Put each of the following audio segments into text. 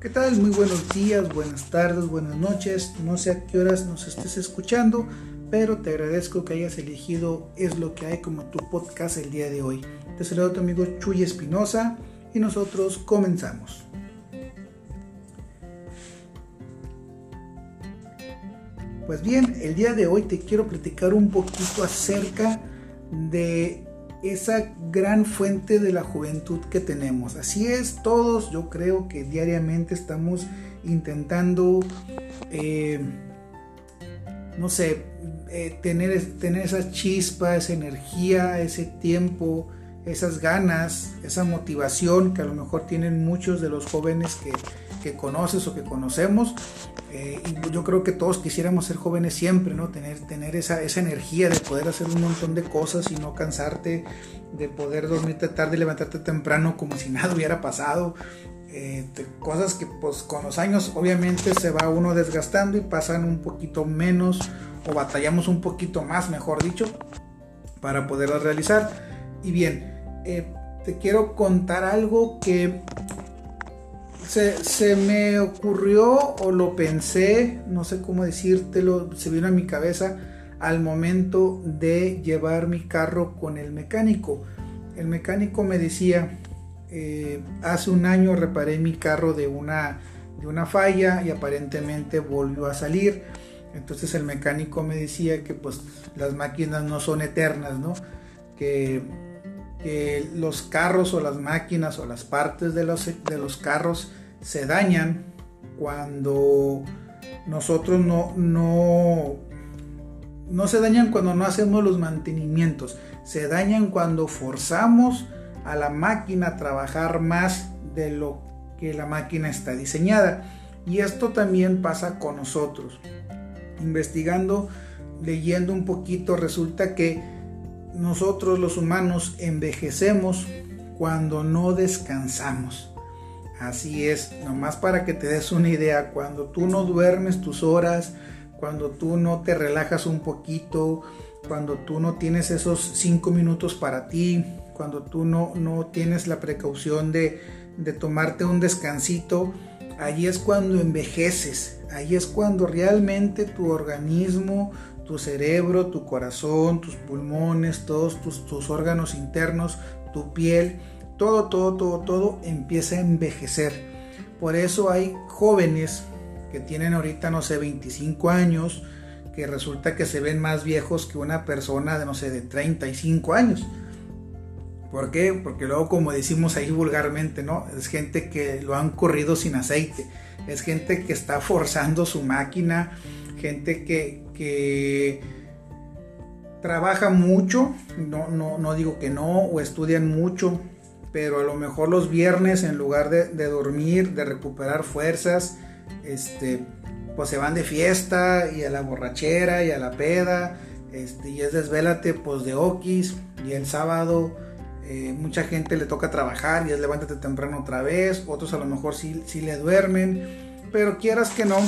¿Qué tal? Muy buenos días, buenas tardes, buenas noches. No sé a qué horas nos estés escuchando, pero te agradezco que hayas elegido Es lo que hay como tu podcast el día de hoy. Te saludo tu amigo Chuy Espinosa y nosotros comenzamos. Pues bien, el día de hoy te quiero platicar un poquito acerca de esa gran fuente de la juventud que tenemos. Así es, todos yo creo que diariamente estamos intentando, eh, no sé, eh, tener, tener esa chispa, esa energía, ese tiempo, esas ganas, esa motivación que a lo mejor tienen muchos de los jóvenes que, que conoces o que conocemos. Eh, y yo creo que todos quisiéramos ser jóvenes siempre, ¿no? Tener, tener esa, esa energía de poder hacer un montón de cosas y no cansarte, de poder dormirte tarde y levantarte temprano como si nada hubiera pasado. Eh, cosas que pues con los años obviamente se va uno desgastando y pasan un poquito menos o batallamos un poquito más, mejor dicho, para poderlas realizar. Y bien, eh, te quiero contar algo que se, me ocurrió o lo pensé, no sé cómo decírtelo, se vino a mi cabeza al momento de llevar mi carro con el mecánico. El mecánico me decía, eh, hace un año reparé mi carro de una, de una falla y aparentemente volvió a salir. Entonces el mecánico me decía que pues las máquinas no son eternas, ¿no? Que, que los carros o las máquinas o las partes de los, de los carros se dañan cuando nosotros no, no, no se dañan cuando no hacemos los mantenimientos, se dañan cuando forzamos a la máquina a trabajar más de lo que la máquina está diseñada. Y esto también pasa con nosotros. Investigando, leyendo un poquito, resulta que nosotros los humanos envejecemos cuando no descansamos. Así es, nomás para que te des una idea, cuando tú no duermes tus horas, cuando tú no te relajas un poquito, cuando tú no tienes esos cinco minutos para ti, cuando tú no, no tienes la precaución de, de tomarte un descansito, ahí es cuando envejeces, ahí es cuando realmente tu organismo, tu cerebro, tu corazón, tus pulmones, todos tus, tus órganos internos, tu piel, todo, todo, todo, todo empieza a envejecer. Por eso hay jóvenes que tienen ahorita, no sé, 25 años, que resulta que se ven más viejos que una persona de, no sé, de 35 años. ¿Por qué? Porque luego, como decimos ahí vulgarmente, ¿no? Es gente que lo han corrido sin aceite. Es gente que está forzando su máquina. Gente que, que trabaja mucho. No, no, no digo que no. O estudian mucho pero a lo mejor los viernes en lugar de, dormir, de recuperar fuerzas, este, pues se van de fiesta y a la borrachera y a la peda, este, y es desvélate pues de okis, y el sábado eh, mucha gente le toca trabajar y es levántate temprano otra vez, otros a lo mejor sí, sí le duermen, pero quieras que no,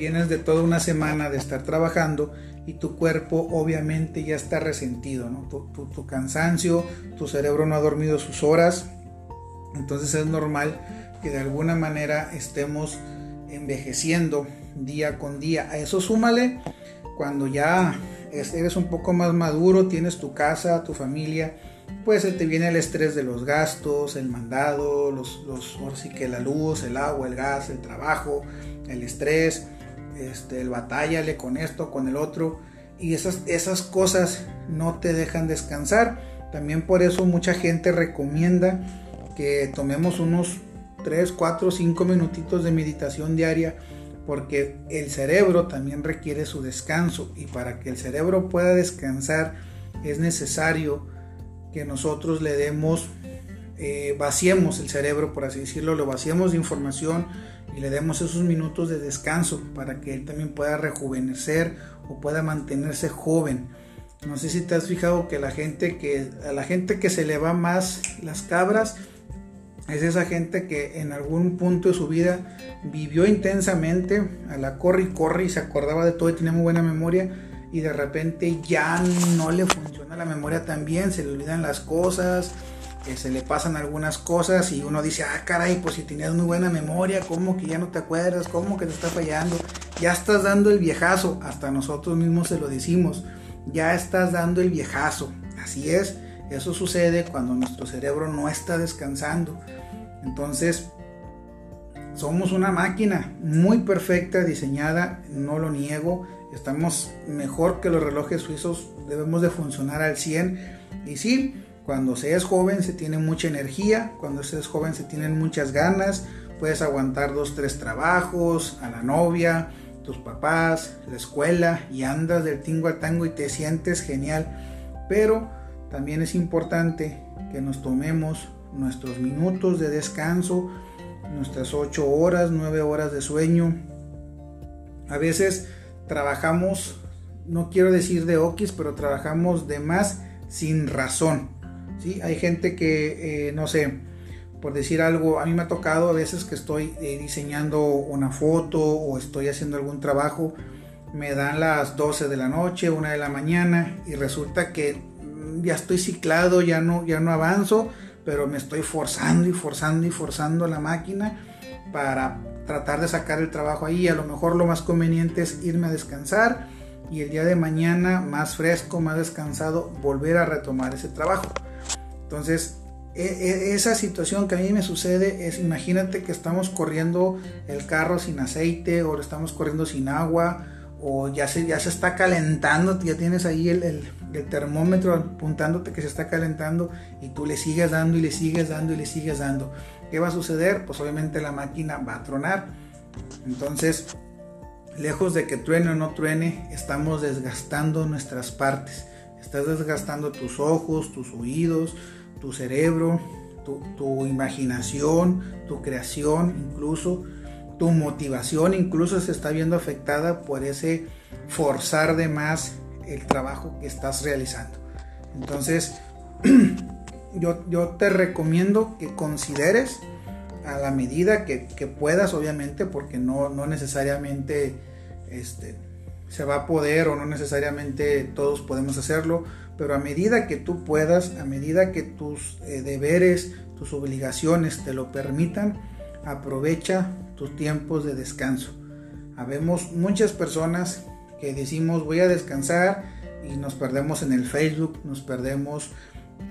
vienes de toda una semana de estar trabajando y tu cuerpo obviamente ya está resentido, ¿no? tu, cansancio, tu cerebro no ha dormido sus horas, entonces es normal que de alguna manera estemos envejeciendo día con día. A eso súmale cuando ya eres un poco más maduro, tienes tu casa, tu familia, pues te viene el estrés de los gastos, el mandado, los, los, sí que la luz, el agua, el gas, el trabajo, el estrés este, el batállale con esto, con el otro, y esas, esas cosas no te dejan descansar. También por eso mucha gente recomienda que tomemos unos 3, 4, 5 minutitos de meditación diaria porque el cerebro también requiere su descanso y para que el cerebro pueda descansar es necesario que nosotros le demos, eh, vaciemos el cerebro, por así decirlo, lo vaciemos de información, y le demos esos minutos de descanso para que él también pueda rejuvenecer o pueda mantenerse joven. No sé si te has fijado que la gente que a la gente que se le va más las cabras es esa gente que en algún punto de su vida vivió intensamente, a la corre y corre y se acordaba de todo y tenía muy buena memoria y de repente ya no le funciona la memoria tan bien, se le olvidan las cosas, que se le pasan algunas cosas y uno dice, ah, caray, pues si tenías muy buena memoria, ¿cómo que ya no te acuerdas? ¿Cómo que te está fallando? Ya estás dando el viejazo, hasta nosotros mismos se lo decimos, ya estás dando el viejazo. Así es, eso sucede cuando nuestro cerebro no está descansando. Entonces, somos una máquina muy perfecta, diseñada, no lo niego. Estamos mejor que los relojes suizos, debemos de funcionar al 100. Y sí, cuando se es joven se tiene mucha energía, cuando se es joven se tienen muchas ganas, puedes aguantar dos, tres trabajos, a la novia, tus papás, la escuela y andas del tingo al tango y te sientes genial. Pero también es importante que nos tomemos nuestros minutos de descanso, nuestras 8 horas, 9 horas de sueño. A veces trabajamos, no quiero decir de okis, pero trabajamos de más sin razón. ¿Sí? Hay gente que, eh, no sé, por decir algo, a mí me ha tocado a veces que estoy eh, diseñando una foto o estoy haciendo algún trabajo, me dan las 12 de la noche, 1 de la mañana y resulta que mm, ya estoy ciclado, ya no, ya no avanzo pero me estoy forzando y forzando y forzando la máquina para tratar de sacar el trabajo ahí. A lo mejor lo más conveniente es irme a descansar y el día de mañana más fresco, más descansado, volver a retomar ese trabajo. Entonces, e, e, esa situación que a mí me sucede es, imagínate que estamos corriendo el carro sin aceite o estamos corriendo sin agua o ya se, ya se está calentando, ya tienes ahí el el termómetro apuntándote que se está calentando y tú le sigues dando y le sigues dando y le sigues dando. ¿Qué va a suceder? Pues obviamente la máquina va a tronar. Entonces, lejos de que truene o no truene, estamos desgastando nuestras partes. Estás desgastando tus ojos, tus oídos, tu cerebro, tu, tu imaginación, tu creación, incluso tu motivación, incluso se está viendo afectada por ese forzar de más el trabajo que estás realizando. Entonces, yo, yo te recomiendo que consideres a la medida que, puedas, obviamente, porque no, no necesariamente este, se va a poder o no necesariamente todos podemos hacerlo, pero a medida que tú puedas, a medida que tus eh, deberes, tus obligaciones te lo permitan, aprovecha tus tiempos de descanso. Habemos muchas personas que decimos voy a descansar y nos perdemos en el Facebook, nos perdemos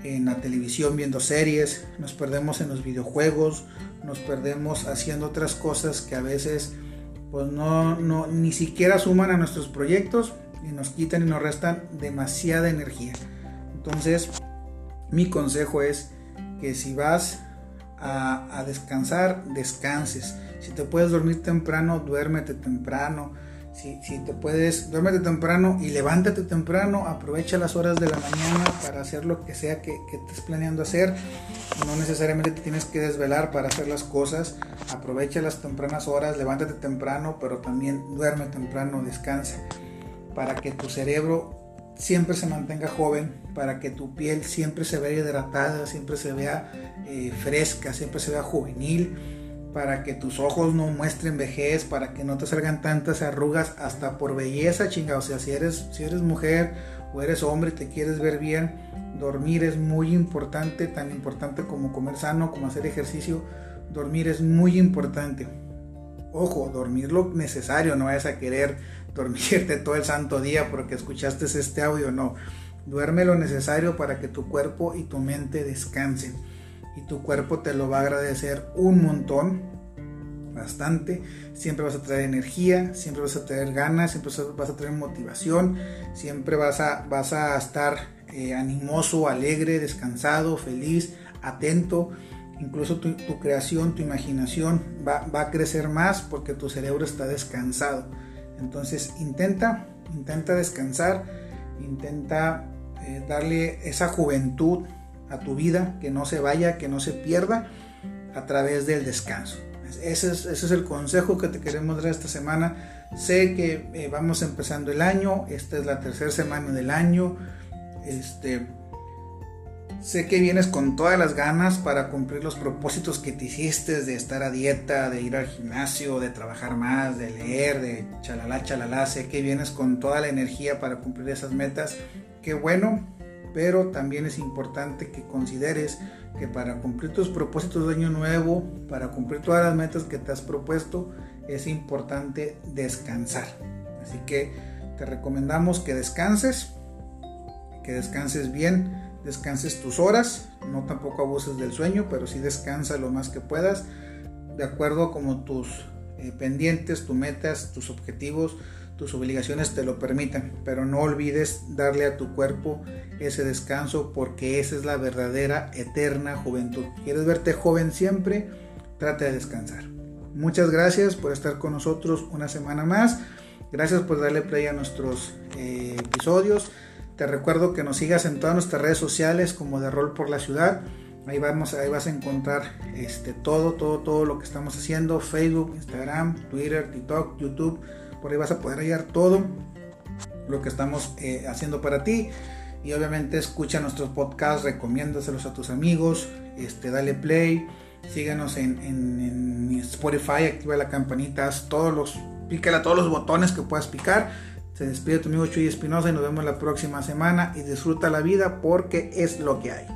en la televisión viendo series, nos perdemos en los videojuegos, nos perdemos haciendo otras cosas que a veces pues no, no ni siquiera suman a nuestros proyectos y nos quitan y nos restan demasiada energía. Entonces, mi consejo es que si vas a, a descansar, descanses. Si te puedes dormir temprano, duérmete temprano si, te puedes, duérmete temprano y levántate temprano, aprovecha las horas de la mañana para hacer lo que sea que, que estés planeando hacer. No necesariamente te tienes que desvelar para hacer las cosas. Aprovecha las tempranas horas, levántate temprano, pero también duerme temprano, descansa. Para que tu cerebro siempre se mantenga joven, para que tu piel siempre se vea hidratada, siempre se vea eh, fresca, siempre se vea juvenil para que tus ojos no muestren vejez, para que no te salgan tantas arrugas, hasta por belleza, chinga. O sea, si eres, si eres mujer o eres hombre y te quieres ver bien, dormir es muy importante, tan importante como comer sano, como hacer ejercicio. Dormir es muy importante. Ojo, dormir lo necesario, no vayas a querer dormirte todo el santo día porque escuchaste este audio, no. Duerme lo necesario para que tu cuerpo y tu mente descansen y tu cuerpo te lo va a agradecer un montón, bastante. Siempre vas a traer energía, siempre vas a tener ganas, siempre vas a tener motivación, siempre vas a, vas a estar eh, animoso, alegre, descansado, feliz, atento. Incluso tu, creación, tu imaginación va, a crecer más porque tu cerebro está descansado. Entonces intenta, intenta descansar, intenta eh, darle esa juventud a tu vida, que no se vaya, que no se pierda a través del descanso. Ese es, el consejo que te queremos dar esta semana. Sé que eh, vamos empezando el año, esta es la tercera semana del año. Este, sé que vienes con todas las ganas para cumplir los propósitos que te hiciste de estar a dieta, de ir al gimnasio, de trabajar más, de leer, de chalala, chalala. Sé que vienes con toda la energía para cumplir esas metas. Qué bueno, pero también es importante que consideres que para cumplir tus propósitos de año nuevo, para cumplir todas las metas que te has propuesto, es importante descansar. Así que te recomendamos que descanses, que descanses bien, descanses tus horas, no tampoco abuses del sueño, pero sí descansa lo más que puedas, de acuerdo a como tus eh, pendientes, tus metas, tus objetivos, tus obligaciones te lo permitan, pero no olvides darle a tu cuerpo ese descanso porque esa es la verdadera eterna juventud. ¿Quieres verte joven siempre? Trata de descansar. Muchas gracias por estar con nosotros una semana más. Gracias por darle play a nuestros eh, episodios. Te recuerdo que nos sigas en todas nuestras redes sociales como de Rol por la Ciudad. Ahí vamos, ahí vas a encontrar este, todo, todo, todo lo que estamos haciendo. Facebook, Instagram, Twitter, TikTok, YouTube por ahí vas a poder hallar todo lo que estamos eh, haciendo para ti. Y obviamente escucha nuestros podcasts, recomiéndaselos a tus amigos, este, dale play, síguenos en, Spotify, activa la campanita, todos los, a todos los botones que puedas picar. Se despide tu amigo Chuy Espinosa y nos vemos la próxima semana y disfruta la vida porque es lo que hay.